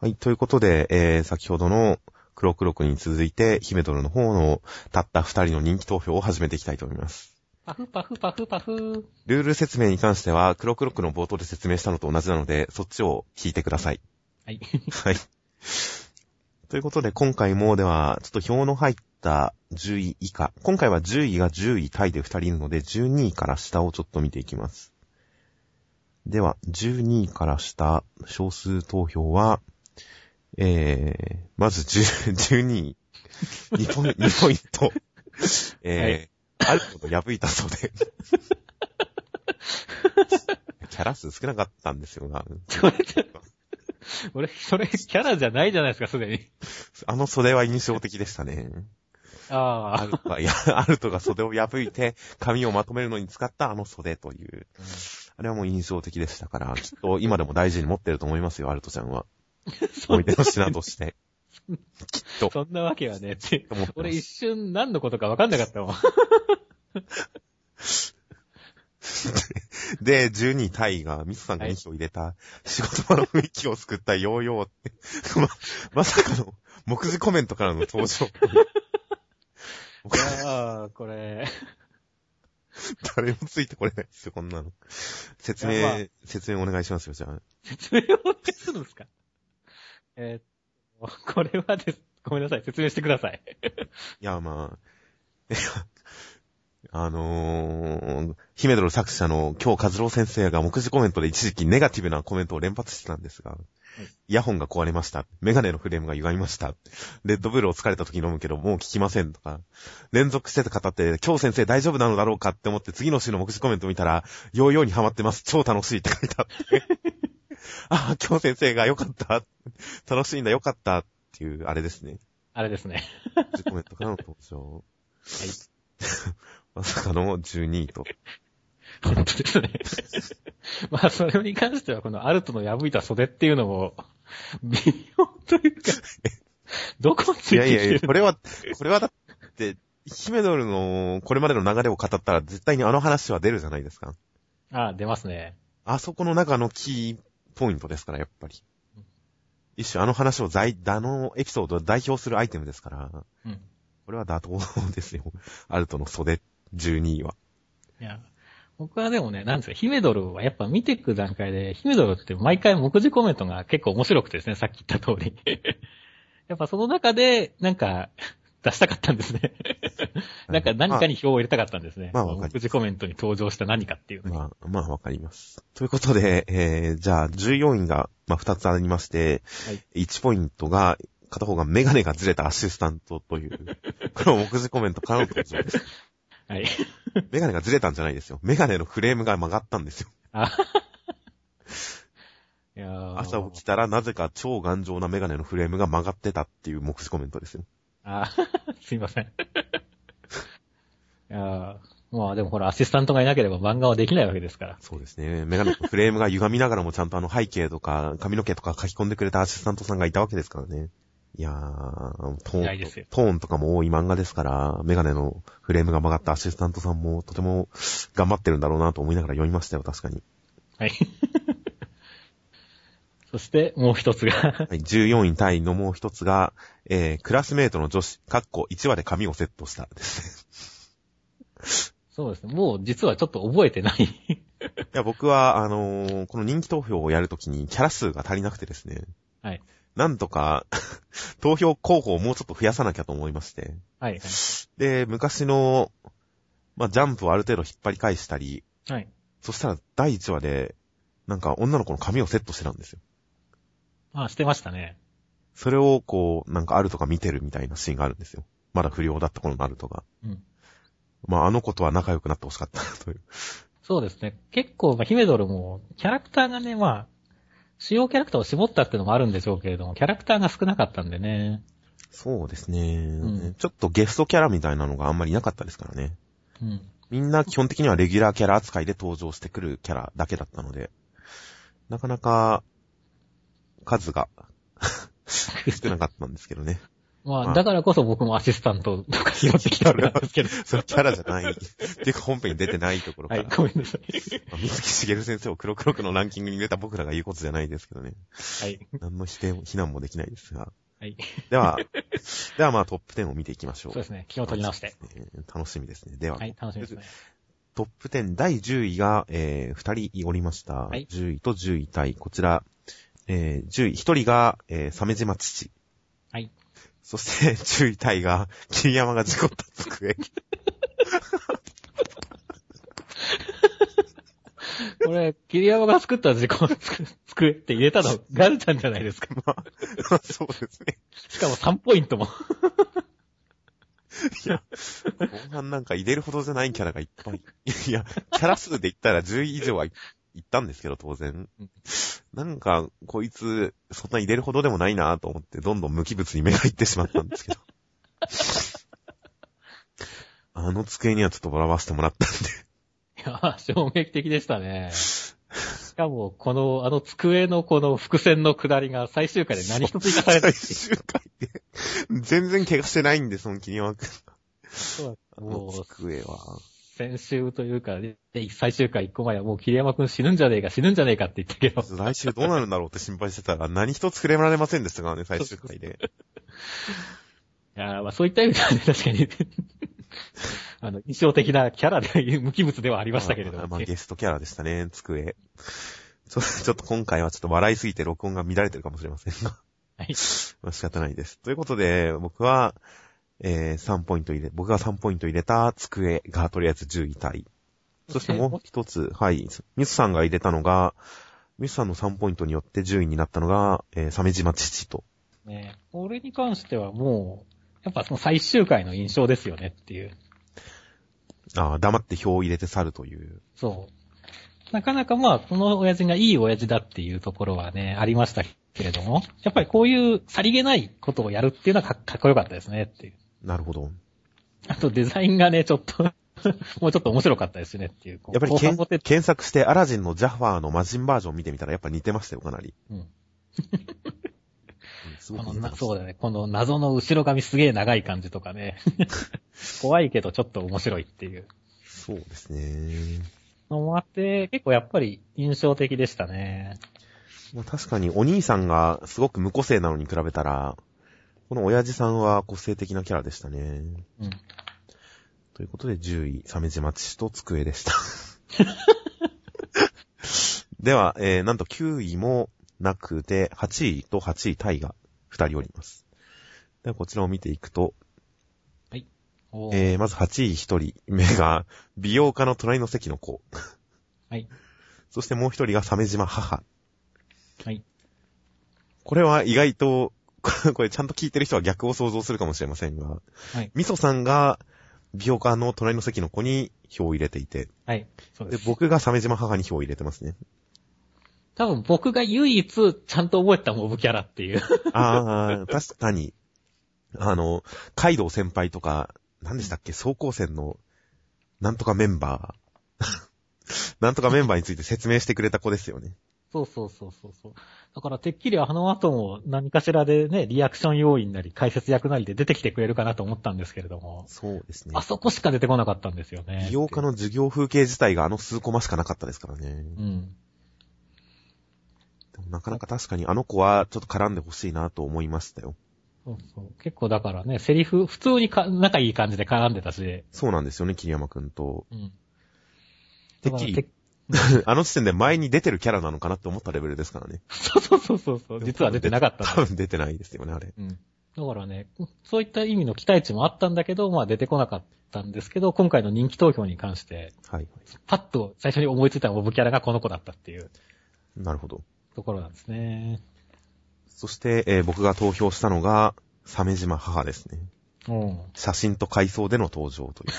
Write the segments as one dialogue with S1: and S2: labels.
S1: はい、ということで、えー、先ほどの黒黒くに続いて、ヒメドルの方のたった二人の人気投票を始めていきたいと思います。
S2: パフパフパフパフ。
S1: ルール説明に関しては、黒黒くの冒頭で説明したのと同じなので、そっちを引いてください。
S2: はい。
S1: はい。ということで、今回もでは、ちょっと表の入った10位以下。今回は10位が10位タイで2人いるので、12位から下をちょっと見ていきます。では、12位から下、少数投票は、えー、まず10 12 位、2ポイント、2ポイント、えー、あること破いたそうで。キャラ数少なかったんですよな。
S2: 俺、それ、キャラじゃないじゃないですか、すでに。
S1: あの袖は印象的でしたね。ア
S2: あ
S1: ルトが、いや、アルトが袖を破いて、髪をまとめるのに使ったあの袖という。あれはもう印象的でしたから、きっと今でも大事に持ってると思いますよ、アルトちゃんは。思い出の品として。きっ
S2: あ。
S1: と。
S2: そんなわけはね、って。俺一瞬何のことか分かんなかったもん。
S1: で、12位タイが、ミスさんが2票入れた、仕事場の雰囲気を救ったヨーヨーって、ま、まさかの、目次コメントからの登場。
S2: いやー、これ、
S1: 誰もついてこれないですよ、こんなの。説明、
S2: まあ
S1: 説明お願いしますよ、じゃあ。
S2: 説明をするんですか？えーっと、これはです、ごめんなさい、説明してください。
S1: いや、まあ、あのー、ヒメドル作者の京和郎先生が目次コメントで一時期ネガティブなコメントを連発してたんですが、イヤホンが壊れました。メガネのフレームが歪みました。レッドブルを疲れた時飲むけど、もう聞きませんとか、連続してた方って、京先生大丈夫なのだろうかって思って次の週の目次コメントを見たら、ヨーヨーにハマってます。超楽しいって書いてあって。ああ、京先生がよかった。楽しいんだ、よかった。っていう、あれですね。
S2: あれですね。
S1: 目次コメントからの登場。
S2: はい。
S1: まさかの12位と。
S2: 本当ですね。まあ、それに関しては、このアルトの破いた袖っていうのも、微妙というか、どこついて
S1: いやいやいや、これは、これはだって、ヒメドルのこれまでの流れを語ったら絶対にあの話は出るじゃないですか。
S2: あ、出ますね。
S1: あそこの中のキーポイントですから、やっぱり。一種あの話を在、あのエピソードを代表するアイテムですから、
S2: うん。
S1: これは妥当ですよ。アルトの袖12位は。
S2: いや、僕はでもね、なんですか、ヒメドルはやっぱ見ていく段階で、ヒメドルって毎回目次コメントが結構面白くてですね、さっき言った通り。やっぱその中で、なんか、出したかったんですね。なんか何かに票を入れたかったんですね。
S1: まあわかります
S2: 目次コメントに登場した何かっていうのに。
S1: まあ、まあわかります。ということで、えー、じゃあ14位が、まあ2つありまして、
S2: はい
S1: 1ポイントが、片方がメガネがずれたアシスタントという、これも目次コメントからの登場です。
S2: はい。
S1: メガネがずれたんじゃないですよ。メガネのフレームが曲がったんですよ。朝起きたらなぜか超頑丈なメガネのフレームが曲がってたっていう目次コメントですよ。
S2: あ すいません。いやーまあでもほら、アシスタントがいなければ漫画はできないわけですから。
S1: そうですね。メガネのフレームが歪みながらもちゃんとあの背景とか髪の毛とか書き込んでくれたアシスタントさんがいたわけですからね。いやー、トーントーンとかも多い漫画ですから、メガネのフレームが曲がったアシスタントさんもとても頑張ってるんだろうなと思いながら読みましたよ、確かに。
S2: はい。そして、もう一つが、
S1: はい、14位タイのもう一つが、えー、クラスメートの女子、かっこ1話で髪をセットしたですね。
S2: そうですね。もう実はちょっと覚えてない。
S1: いや、僕は、あのーこの人気投票をやるときにキャラ数が足りなくてですね。
S2: はい。
S1: なんとか、投票候補をもうちょっと増やさなきゃと思いまして。
S2: はい。
S1: で、昔の、まあ、ジャンプをある程度引っ張り返したり、
S2: はい。
S1: そしたら第1話で、なんか女の子の髪をセットしてたんですよ。
S2: あ、してましたね。
S1: それをこう、なんかあるとか見てるみたいなシーンがあるんですよ。まだ不良だった頃のあるとが。
S2: うん。
S1: まあ、あの子とは仲良くなってほしかったなという。
S2: そうですね。結構、まあ、ヒメドルも、キャラクターがね、まあ、主要キャラクターを絞ったっていうのもあるんでしょうけれども、キャラクターが少なかったんでね。
S1: そうですね、
S2: うん
S1: ちょっとゲストキャラみたいなのがあんまりなかったですからね。
S2: うん。
S1: みんな基本的にはレギュラーキャラ扱いで登場してくるキャラだけだったので、なかなか数が少なかったんですけどね。
S2: まあ、
S1: まあ
S2: だからこそ僕もアシスタントとか拾ってきたわけなんですけど。
S1: それキャラじゃない。っていうか本編に出てないところから。
S2: はい、ごめんなさい。
S1: まあ水木しげる先生を黒黒くのランキングに入れた僕らが言うことじゃないですけどね。
S2: はい。
S1: 何の否定も、非難もできないですが。
S2: はい。
S1: では、ではまあトップ10を見ていきましょう。
S2: そうですね。気を取り直して。
S1: えー楽しみですね。では、
S2: はい、楽しみですね。
S1: トップ10第10位が、えー、2人おりました。
S2: はい
S1: 10位と10位タイ。こちら、えー、10位、1人が、えー、鮫島父。
S2: はい。
S1: そして、10位タイが、桐山が事故った机。
S2: これ、桐山が作った時間作って入れたの、ガルちゃんじゃないですか。
S1: まあ、そうですね。
S2: しかも3ポイントも。
S1: いや、後半なんか入れるほどじゃないキャラがいっぱい。いや、キャラ数で言ったら10位以上はいいったんですけど、当然
S2: うん。
S1: なんか、こいつ、そんな入れるほどでもないなと思って、どんどん無機物に目がいってしまったんですけど。あの机にはちょっと笑わせてもらったんで。
S2: いや、衝撃的でしたね。しかも、この、あの机のこの伏線の下りが最終回で何一つ生かされて
S1: 最終回で。全然怪我してないんです、その桐山くん。
S2: そう
S1: あの
S2: もう、
S1: 机は。
S2: 先週というか、で最終回一個前はもう桐山くん死ぬんじゃねえか、死ぬんじゃねえかって言ったけど、
S1: 来週どうなるんだろうって心配してたら、何一つくれられませんでしたからね、最終回で。
S2: いやーまあそういった意味ではね、確かに、あの、印象的なキャラで、無機物ではありましたけれども、
S1: まあ、ゲストキャラでしたね、机。ちょちょっと今回はちょっと笑いすぎて録音が乱れてるかもしれませんが。
S2: はい。
S1: まあ仕方ないです。ということで、僕は、えー、3ポイント入れ、僕が3ポイント入れた机がとりあえず10位タイ。そしてもう一つ、はい、ミスさんが入れたのが、ミスさんの3ポイントによって10位になったのが、えー、鮫島父と。
S2: ね、俺に関してはもう、やっぱその最終回の印象ですよねっていう。
S1: ああ、黙って票を入れて去るという。
S2: そう。なかなかまあ、この親父がいい親父だっていうところはね、ありましたけれども、やっぱりこういうさりげないことをやるっていうのはかかっこよかったですねっていう。
S1: なるほど。
S2: あとデザインがね、ちょっと もうちょっと面白かったですねっていう。
S1: やっぱり検索してアラジンのジャファーの魔人バージョン見てみたらやっぱ似てましたよ、かなり。
S2: うん。
S1: うんす
S2: このそうだね。この謎の後ろ髪すげえ長い感じとかね。怖いけどちょっと面白いっていう
S1: そうですね。
S2: のもあって、結構やっぱり印象的でしたね。
S1: まあ、確かにお兄さんがすごく無個性なのに比べたら、この親父さんは個性的なキャラでしたね。
S2: うん。
S1: ということで10位、鮫島父と机でした。では、えー、なんと9位もなくて、8位と8位タイが2人おります。では、こちらを見ていくと、
S2: おー
S1: えー、まず8位1人目が、美容家の隣の席の子。
S2: はい。
S1: そしてもう1人が鮫島母。
S2: はい。
S1: これは意外と、これちゃんと聞いてる人は逆を想像するかもしれませんが、
S2: はい。
S1: みそさんが美容家の隣の席の子に票を入れていて、
S2: はい。そうで、
S1: です僕が鮫島母に票を入れてますね。
S2: 多分僕が唯一ちゃんと覚えたモブキャラっていう。
S1: ああ、確かに、あの、カイドウ先輩とか、何でしたっけ、走行船の、なんとかメンバー。なんとかメンバーについて説明してくれた子ですよね。
S2: そうそうそうそうそう。だからてっきりあの後も何かしらでね、リアクション要員なり解説役なりで出てきてくれるかなと思ったんですけれども、
S1: そうですね
S2: あ。そこしか出てこなかったんですよね。
S1: 美容家の授業風景自体があの数コマしかなかったですからね。
S2: うん。
S1: でもなかなか確かにあの子はちょっと絡んでほしいなと思いましたよ。
S2: そうそう。結構だからね、セリフ、普通にか仲いい感じで絡んでたし、
S1: そうなんですよね、桐山くんと。
S2: うん。
S1: てっきり あの時点で前に出てるキャラなのかなって思ったレベルですからね。
S2: そうそうそうそうそう。実は出てなかった
S1: 多分出てないですよね、あれ。
S2: うん。だからね、そういった意味の期待値もあったんだけど、まあ出てこなかったんですけど、今回の人気投票に関して、
S1: はい。
S2: パッと最初に思いついたモブキャラがこの子だったっていう
S1: なるほど。
S2: ところなんですね。
S1: そして、えー僕が投票したのが、鮫島母ですね。
S2: うん。
S1: 写真と回想での登場という。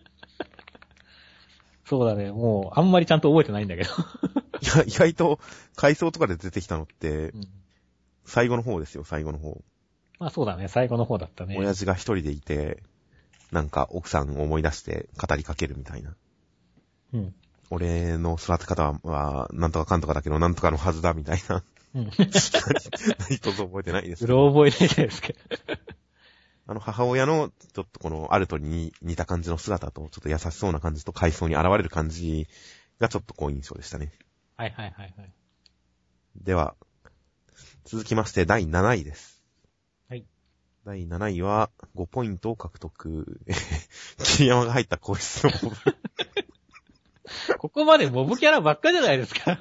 S2: そうだね、もう、あんまりちゃんと覚えてないんだけど。
S1: いや、意外と回想とかで出てきたのって
S2: う、ん。
S1: 最後の方ですよ、最後の方。
S2: まあそうだね、最後の方だったね。
S1: 親父が一人でいて、なんか奥さんを思い出して語りかけるみたいな。
S2: うん。
S1: 俺の育て方は、なんとかかんとかだけど、なんとかのはずだ、みたいな。
S2: うん。
S1: 何一つ覚えてないです
S2: うろ覚えないですけど。
S1: あの母親の、ちょっとこのアルトに似た感じの姿と、ちょっと優しそうな感じと階層に現れる感じがちょっとこう印象でしたね。
S2: はいはいはいはい。
S1: では、続きまして第7位です。
S2: はい。
S1: 第7位は5ポイントを獲得。桐山が入った個室のモブ
S2: ここまでモブキャラばっかじゃないですか。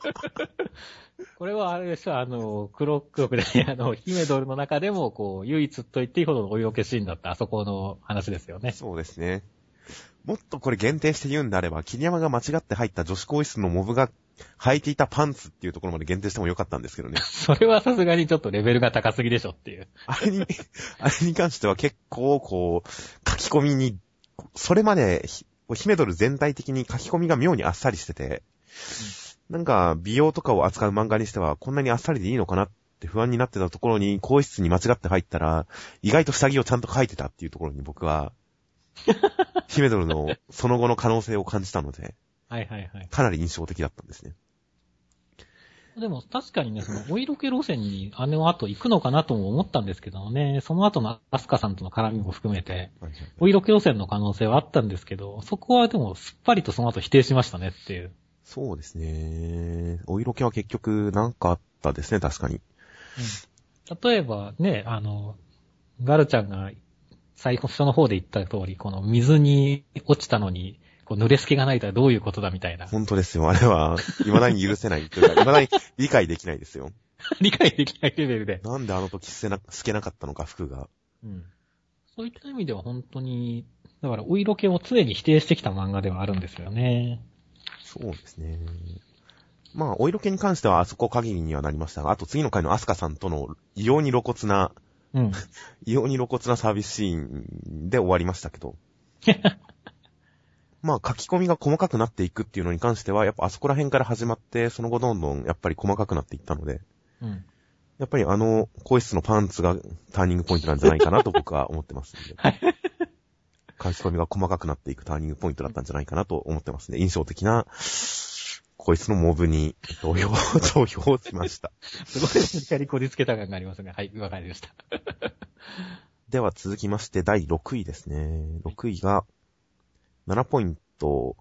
S2: これはあれでしょ、あの、黒、黒くで、あの、ヒメドルの中でも、こう、唯一と言っていいほどのお色気シーンだったあそこの話ですよね。
S1: そうですね。もっとこれ限定して言うんであれば、桐山が間違って入った女子更衣室のモブが履いていたパンツっていうところまで限定してもよかったんですけどね。
S2: それはさすがにちょっとレベルが高すぎでしょっていう。
S1: あれに、あれに関しては結構こう、書き込みに、それまでひ、ヒメドル全体的に書き込みが妙にあっさりしてて、なんか美容とかを扱う漫画にしてはこんなにあっさりでいいのかなって不安になってたところに、更衣室に間違って入ったら、意外と下着をちゃんと書いてたっていうところに僕は、ヒメドルのその後の可能性を感じたので、
S2: はいはいはい。
S1: かなり印象的だったんですね。
S2: でも確かにね、そのお色気路線にあの後行くのかなとも思ったんですけどもね、その後のアスカさんとの絡みも含めて、お色気路線の可能性はあったんですけど、そこはでもすっぱりとその後否定しましたねっていう。
S1: そうですね。お色気は結局なんかあったですね、確かに。
S2: 例えばね、あの、ガルちゃんが最初の方で言った通り、この水に落ちたのに、こう濡れ隙がないとはどういうことだみたいな。
S1: 本当ですよ。あれは、未だに許せないというか、未だに理解できないですよ。
S2: 理解できないレベルで。
S1: なんであの時透けな透けなかったのか、服が。
S2: うん。そういった意味では本当に、だからお色気を常に否定してきた漫画ではあるんですよね。
S1: そうですね。まあ、お色気に関してはあそこ限りにはなりましたが、あと次の回のアスカさんとの異様に露骨な、
S2: うん。
S1: 異様に露骨なサービスシーンで終わりましたけど。まあ、書き込みが細かくなっていくっていうのに関しては、やっぱあそこら辺から始まって、その後どんどんやっぱり細かくなっていったので、
S2: うん。
S1: やっぱりあの、更衣室のパンツがターニングポイントなんじゃないかなと僕は思ってますんで。
S2: はい。
S1: 書き込みが細かくなっていくターニングポイントだったんじゃないかなと思ってますね。印象的な、こいつのモブに投票、投票しました。
S2: すごい無理やりこじつけた感がありますが、はい、わかりました。
S1: では続きまして第6位ですね。6位が、7ポイント、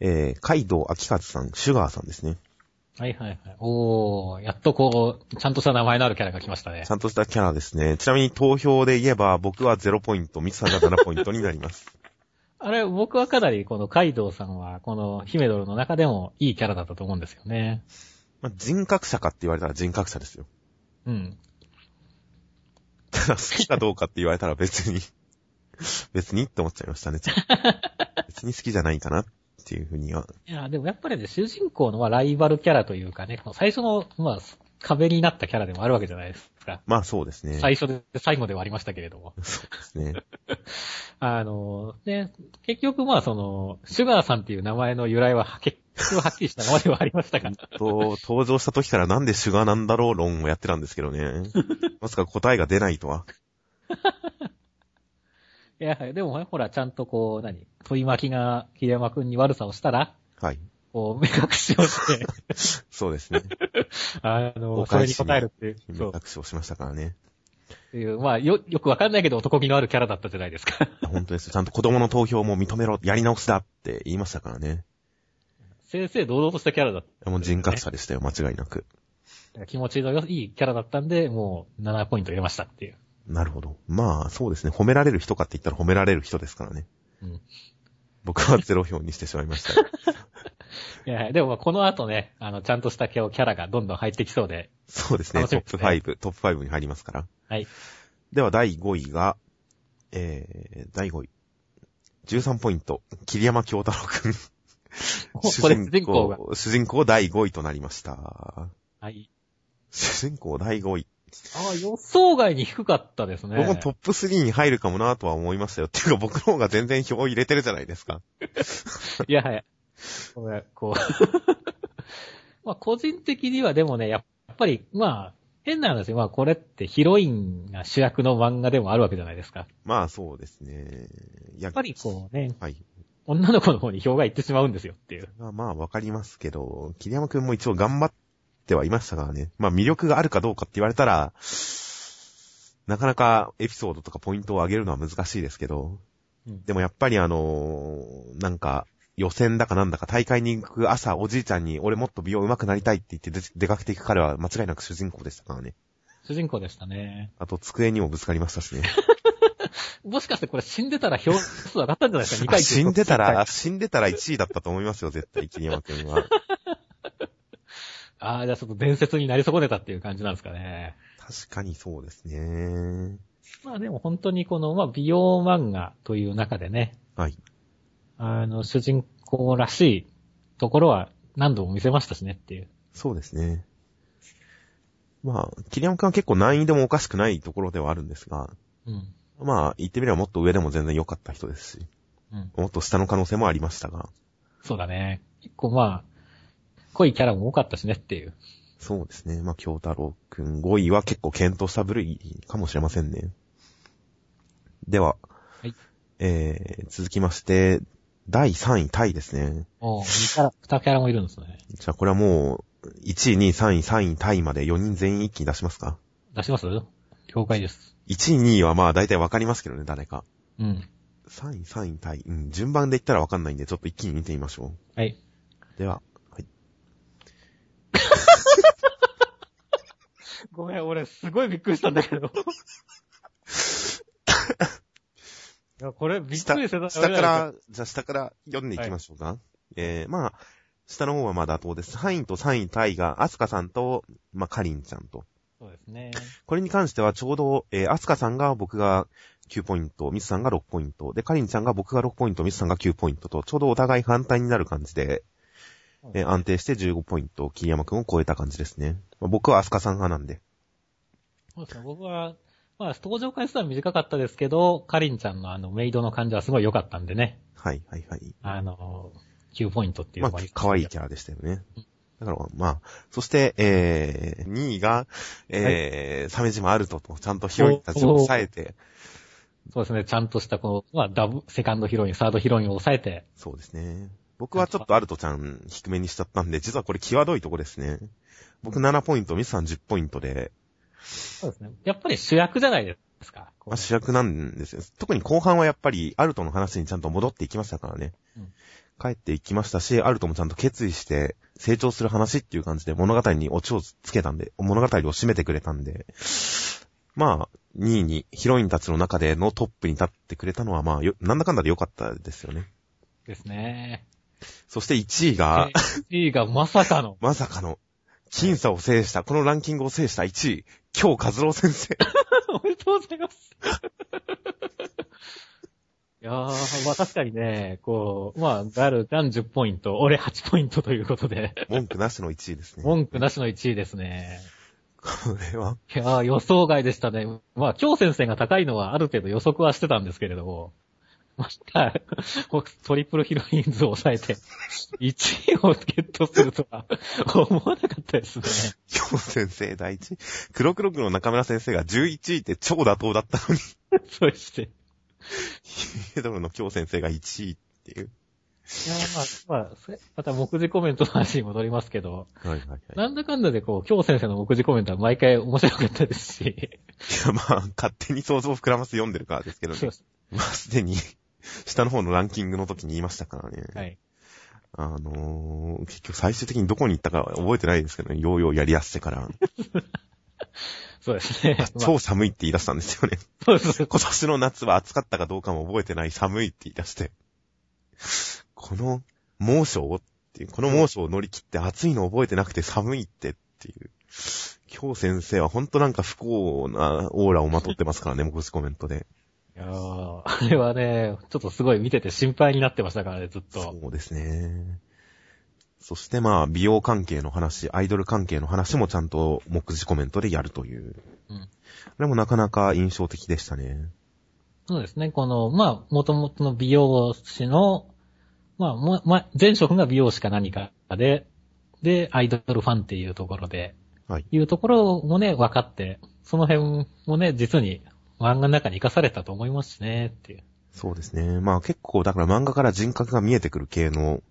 S1: えー、カイドウ・アキカズさん、シュガーさんですね。
S2: はいはいはい。おー、やっとこう、ちゃんとした名前のあるキャラが来ましたね
S1: ち。ゃんとしたキャラですね。ちなみに投票で言えば、僕は0ポイント、ミツさんが7ポイントになります。
S2: あれ、僕はかなりこのカイドウさんは、このヒメドルの中でもいいキャラだったと思うんですよね。
S1: まあ、人格者かって言われたら人格者ですよ。
S2: うん。
S1: ただ好きかどうかって言われたら別に、別にって思っちゃいましたね。別に好きじゃないかなっていうふうには。
S2: いや、でもやっぱりね、主人公のまあライバルキャラというかね、最初の、まあ、壁になったキャラでもあるわけじゃないですか。
S1: まあそうですね。
S2: 最初で、最後ではありましたけれども。
S1: そうですね。
S2: あの、ね、結局まあその、シュガーさんっていう名前の由来は、結局はっきりした名前ではありましたから。
S1: と、登場した時からなんでシュガーなんだろう論をやってたんですけどね。まさか答えが出ないとは。
S2: いや、でもほら、ちゃんとこう、何？問い巻きが桐山くんに悪さをしたら、
S1: はい。
S2: こう、目隠しをして、
S1: そうですね。
S2: あの、
S1: お
S2: それに答えるっていう、
S1: 目隠しをしましたからね。
S2: っていう、まあ、よ、よくわかんないけど男気のあるキャラだったじゃないですか。
S1: 本当ですよ。ちゃんと子供の投票も認めろ、やり直しだって言いましたからね。
S2: 正々堂々としたキャラだった。
S1: もう人格者でしたよ、間違いなく。
S2: 気持ちのいいキャラだったんで、もう7ポイント入れましたっていう。
S1: なるほど。まあ、そうですね。褒められる人かって言ったら褒められる人ですからね。
S2: うん。
S1: 僕はゼロ票にしてしまいました。
S2: いや、でもまあこの後ね、あの、ちゃんとしたキャラがどんどん入ってきそうで、
S1: そうですね。トップ
S2: 楽しみですね
S1: 5、トップ5に入りますから。
S2: はい。
S1: では、第5位が、えー、第5位。13ポイント。桐山京太郎くん。
S2: 主人公が。
S1: 主人公第5位となりました。
S2: はい。
S1: 主人公第5位。
S2: ああ、予想外に低かったですね。
S1: 僕もトップ3に入るかもなとは思いましたよ。っていうか僕の方が全然票入れてるじゃないですか。
S2: いや、はい。これ、こう。まあ、個人的にはでもね、やっぱり、まあ、変な話、まあ、これってヒロインが主役の漫画でもあるわけじゃないですか。や
S1: まあそうですね。や
S2: っぱりこうね、
S1: はい。
S2: 女の子の方に票が行ってしまうんですよっていう。
S1: まあまあわかりますけど、桐山くんも一応頑張ってはいましたからね。まあ魅力があるかどうかって言われたら、なかなかエピソードとかポイントを上げるのは難しいですけど、
S2: うん
S1: でもやっぱりあのーなんか、予選だかなんだか大会に行く朝、おじいちゃんに俺もっと美容上手くなりたいって言って出出かけていく彼は間違いなく主人公でしたからね。
S2: 主人公でしたね。
S1: あと机にもぶつかりましたしね。
S2: もしかしてこれ死んでたら票数上がったんじゃないですか ?2 回
S1: 死んでたら、死んでたら1位だったと思いますよ、絶対、桐山くんは。
S2: ああ、じゃあちょっと伝説になり損ねたっていう感じなんですかね。
S1: 確かにそうですね。
S2: まあでも本当にこの、まあ美容漫画という中でね、
S1: はい。
S2: あの、主人公らしいところは何度も見せましたしねっていう。
S1: そうですね。まあ、桐山くんは結構難易度もおかしくないところではあるんですが、
S2: うん。
S1: まあ、言ってみればもっと上でも全然良かった人ですし、
S2: うん。
S1: もっと下の可能性もありましたが、
S2: そうだね。結構まあ、濃いキャラも多かったしねっていう。
S1: そうですね。まあ、京太郎くん5位は結構検討した部類かもしれませんね。では、
S2: はい
S1: えー、続きまして、第3位タイですね。
S2: おう、2キャラ、2キャラもいるんですね。
S1: じゃあこれはもう、1位、2位、3位、3位タイまで4人全員一気に出しますか？
S2: 出します？了解です。
S1: ?1 位、2位はまあ大体わかりますけどね、誰か。
S2: うん。
S1: 3位、3位タイ。うん、順番で言ったらわかんないんで、ちょっと一気に見てみましょ
S2: はい。
S1: う。では、はい。
S2: ごめん、俺すごいびっくりしたんだけど。いや、これびっ
S1: 下
S2: くりしてた。
S1: 下から、じゃあ下から読んでいきましょうか。えー、まあ、下の方はまだ妥当です。3位と3位タイが、アスカさんと、まあ、カリンちゃんと。
S2: そうですね。
S1: これに関してはちょうど、えー、アスカさんが僕が9ポイント、ミスさんが6ポイント、で、カリンちゃんが僕が6ポイント、ミスさんが9ポイントと、ちょうどお互い反対になる感じで、えー安定して15ポイント、桐山くんを超えた感じですね。まあ僕はアスカさん派なんで。
S2: そうですね。僕は、まあ、登場回数は短かったですけど、カリンちゃんのあの、メイドの感じはすごい良かったんでね。
S1: はい、はい、はい。
S2: あの、9ポイントっていう
S1: まあ
S2: のが、
S1: 可愛いキャラでしたよね。だから、まあ、そして、えー、2位が、えー、鮫島アルトと、ちゃんとヒロインたちを抑えて、
S2: そうですね。ちゃんとしたこの、まあ、ダブ、セカンドヒロイン、サードヒロインを抑えて、
S1: そうですね。僕はちょっとアルトちゃん低めにしちゃったんで、実はこれ際どいとこですね。僕7ポイント、ミスさん10ポイントで、
S2: そうですね。やっぱり主役じゃないですか。
S1: まあ、主役なんですよ。特に後半はやっぱりアルトの話にちゃんと戻っていきましたからね。
S2: うん
S1: 帰っていきましたし、アルトもちゃんと決意して成長する話っていう感じで物語にオチをつけたんで、物語を締めてくれたんで、まあ、2位にヒロインたちの中でのトップに立ってくれたのはまあ、よなんだかんだで良かったですよね。
S2: ですね。
S1: そして1位が、
S2: 1位がまさかの、
S1: まさかの、僅差を制した、このランキングを制した1位、京和郎先生。
S2: おめでとうございます。いやー、まあ確かにね、こう、まあ、ガル、ガン10ポイント、俺8ポイントということで、
S1: 文句なしの1位ですね。
S2: 文句なしの1位ですね。
S1: これは、
S2: いやー、予想外でしたね。まあ、京先生が高いのはある程度予測はしてたんですけれども、ました、トリプルヒロインズを抑えて、1位をゲットするとは思わなかったですね。
S1: 京先生第一。黒黒くの中村先生が11位って超妥当だったのに、
S2: そして。
S1: ヒメドルの京先生が1位っていう。
S2: いやーまあ、まあ、それまた目次コメントの話に戻りますけど、
S1: はいはいはい。
S2: なんだかんだでこう、京先生の目次コメントは毎回面白かったですし、
S1: いやまあ、勝手に想像を膨らませ読んでるからですけどね。まあ、すでに、下の方のランキングの時に言いましたからね。
S2: はい。
S1: あのー、結局最終的にどこに行ったか覚えてないですけどね。ヨーヨーやりやしてから。
S2: そうですね。まあ
S1: 超寒いって言い出したんですよね。
S2: そうです。
S1: 今年の夏は暑かったかどうかも覚えてない寒いって言い出して。この猛暑をっていう、この猛暑を乗り切って暑いの覚えてなくて寒いってっていう。今日先生はほんとなんか不幸なオーラをまとってますからね、目次コメントで。
S2: いやーあれはね、ちょっとすごい見てて心配になってましたからね、ずっと。
S1: そうですね。そしてまあ、美容関係の話、アイドル関係の話もちゃんと目次コメントでやるという。
S2: うん
S1: これもなかなか印象的でしたね。
S2: そうですね、この、まあ、元々の美容師の、まあ、もま、前職が美容師か何かで、で、アイドルファンっていうところで、
S1: はい。
S2: いうところもね、分かって、その辺もね、実に漫画の中に活かされたと思いますしね、っていう。
S1: そうですね。まあ結構、だから漫画から人格が見えてくる系の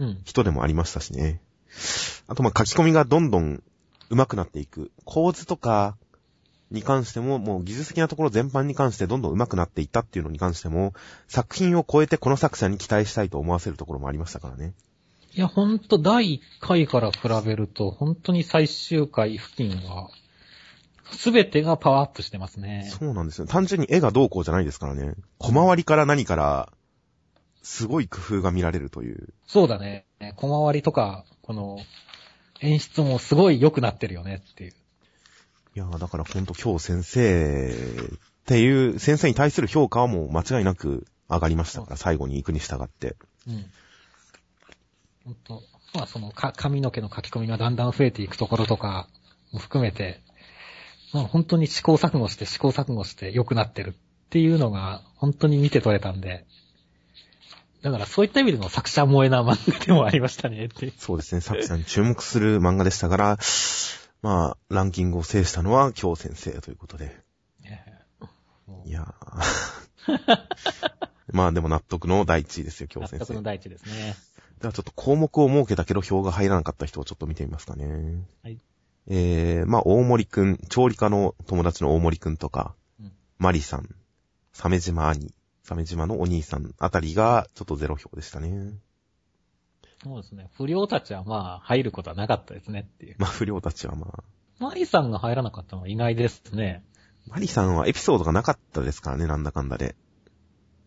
S2: うん。
S1: 人でもありましたしね。あとまあ書き込みがどんどん上手くなっていく。構図とか、に関しても、もう技術的なところ全般に関してどんどん上手くなっていったっていうのに関しても、作品を超えてこの作者に期待したいと思わせるところもありましたからね。
S2: いや、ほんと、第1回から比べると、本当に最終回付近は、すべてがパワーアップしてますね。
S1: そうなんですよ。単純に絵がどうこうじゃないですからね。小回りから何から、すごい工夫が見られるという。
S2: そうだね。小回りとか、この、演出もすごい良くなってるよねっていう。
S1: いやーだからほんと今日先生っていう、先生に対する評価はもう間違いなく上がりましたから、最後に行くに従って。
S2: うん。ほんと、まあそのか髪の毛の書き込みがだんだん増えていくところとかも含めて、まあ本当に試行錯誤して試行錯誤して良くなってるっていうのが本当に見て取れたんで、だからそういった意味での作者萌えな漫画でもありましたねって。
S1: そうですね、作者に注目する漫画でしたから、まあ、ランキングを制したのは京先生ということで。いやー まあでも納得の第一位ですよ、京
S2: 納
S1: 先生。で
S2: 得の第一ですね。
S1: はちょっと項目を設けたけど票が入らなかった人をちょっと見てみますかね。
S2: はい。
S1: えー、まあ大森くん、調理家の友達の大森くんとか、
S2: うん
S1: マリさん、鮫島兄、鮫島のお兄さんあたりがちょっとゼロ票でしたね。
S2: そうですね。不良たちはまあ入ることはなかったですねっていう。
S1: まあ不良たちはまあ、
S2: マリさんが入らなかったのは意外ですね。
S1: マリさんはエピソードがなかったですからね、なんだかんだで。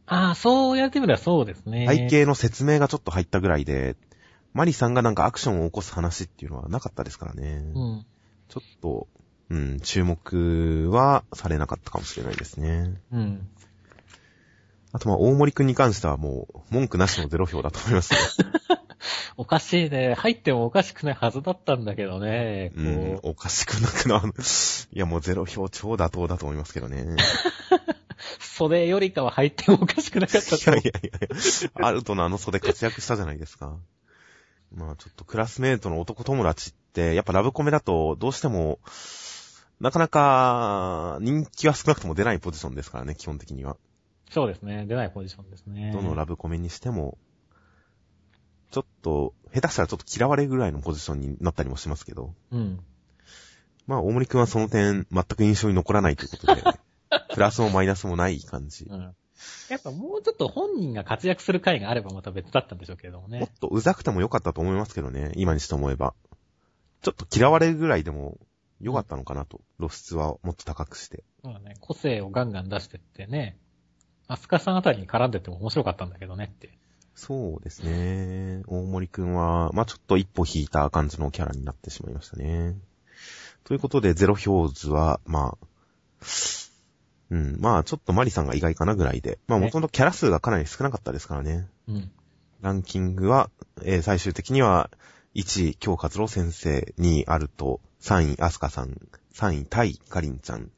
S2: ああ、そうやってみればそうですね。
S1: 背景の説明がちょっと入ったぐらいで、マリさんがなんかアクションを起こす話っていうのはなかったですからね。
S2: うん。
S1: ちょっと、うん、注目はされなかったかもしれないですね。
S2: うん。
S1: あとまあ、大森くんに関してはもう、文句なしのゼロ票だと思いますよ。
S2: おかしいね。入ってもおかしくないはずだったんだけどね。こ
S1: う、
S2: うん
S1: おかしくなくなる。いやもうゼロ票超妥当だと思いますけどね。
S2: 袖よりかは入ってもおかしくなかった
S1: いやいやいやアルトのあの袖活躍したじゃないですか。まあちょっとクラスメイトの男友達って、やっぱラブコメだとどうしても、なかなか人気は少なくとも出ないポジションですからね、基本的には。
S2: そうですね。出ないポジションですね。
S1: どのラブコメにしても、ちょっと、下手したらちょっと嫌われるぐらいのポジションになったりもしますけど、
S2: うん。
S1: まあ大森くんはその点全く印象に残らないということで、プラスもマイナスもない感じ。
S2: うん。やっぱもうちょっと本人が活躍する回があればまた別だったんでしょうけれども
S1: もっ
S2: ね。
S1: とうざくてもよかったと思いますけどね、今にして思えば。ちょっと嫌われるぐらいでも良かったのかなと。露出はもっと高くして。
S2: そうだね。個性をガンガン出してってね。アスカさんあたりに絡んでっても面白かったんだけどねって。
S1: そうですね。大森くんは、まあちょっと一歩引いた感じのキャラになってしまいましたね。ということで、ゼロ表図は、まあ、うん、まあちょっとマリさんが意外かなぐらいで。まあ
S2: ね
S1: 元々キャラ数がかなり少なかったですからね。
S2: うん。
S1: ランキングは、えー最終的には、1位、京活郎先生、2位、アルト、3位、アスカさん、3位、タイ、カリンちゃん、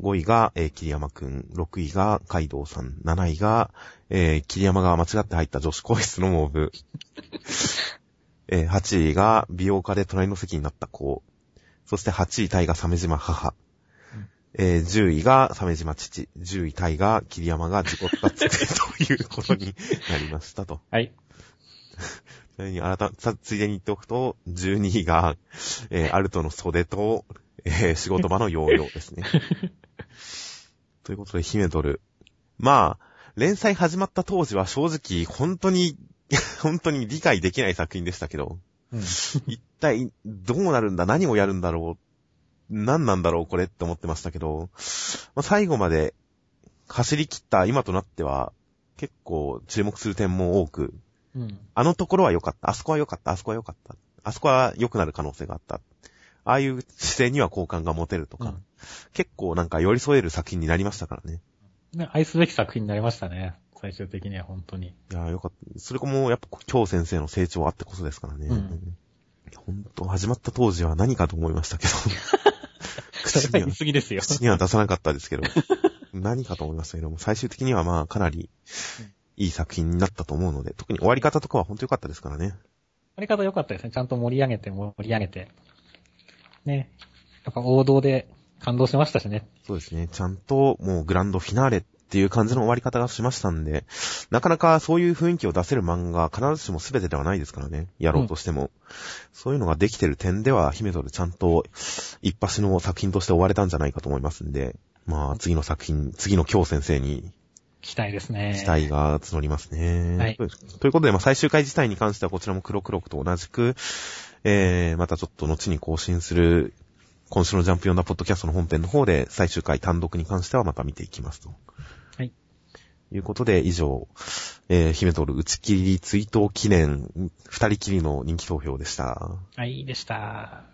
S1: 5位が、えー桐山くん、6位が、カイドウさん、7位が、えー桐山が間違って入った女子更衣室のモーブ、えー8位が、美容家で隣の席になった子、そして8位タイが鮫島母、
S2: うん。
S1: えー10位が鮫島父、10位タイが桐山が事故ったつって ということになりましたと。
S2: はい。
S1: ちなみに、あらた、さついでに言っておくと、12位が、えーアルトの袖と、えー仕事場のヨーヨーですね。ということで、ヒメドル。まあ、連載始まった当時は正直、本当に、本当に理解できない作品でしたけど、
S2: うん。
S1: 一体どうなるんだ何をやるんだろう何なんだろうこれって思ってましたけど、まあ、最後まで走り切った今となっては、結構注目する点も多く、
S2: うん。
S1: あのところは良かった。あそこは良かった。あそこは良かった。あそこは良くなる可能性があった。ああいう姿勢には好感が持てるとか、
S2: うん
S1: 結構なんか寄り添える作品になりましたからね。
S2: ね、愛すべき作品になりましたね。最終的には本当に。
S1: いやーよかった。それもやっぱ京先生の成長あってこそですからね。
S2: うん
S1: ほんと、始まった当時は何かと思いましたけど。口には
S2: それは言い過ぎですよ。
S1: 口には出さなかったですけど。何かと思いましたけども、最終的にはまあかなりいい作品になったと思うので、特に終わり方とかは本当良かったですからね。
S2: やり方良かったですね。ちゃんと盛り上げて盛り上げて。ね。やっぱ王道で感動しましたしね。
S1: そうですね。ちゃんともうグランドフィナーレっていう感じの終わり方がしましたんで、なかなかそういう雰囲気を出せる漫画、必ずしも全てではないですからね、やろうとしても。うん、そういうのができてる点では、姫ドルちゃんと一発の作品として終われたんじゃないかと思いますんで、まあ、次の作品、次の京先生に
S2: 期待ですね。
S1: 期待が募りますね。はい。ということで、まあ、最終回自体に関してはこちらも黒黒と同じく、えー、またちょっと後に更新する今週のジャンプ読んだポッドキャストの本編の方で最終回単独に関してはまた見ていきますと。
S2: はい。
S1: いうことで、以上、えー、姫通る打ち切り追悼記念、二人きりの人気投票でした。
S2: はい、でした。